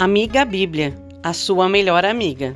Amiga Bíblia, a sua melhor amiga.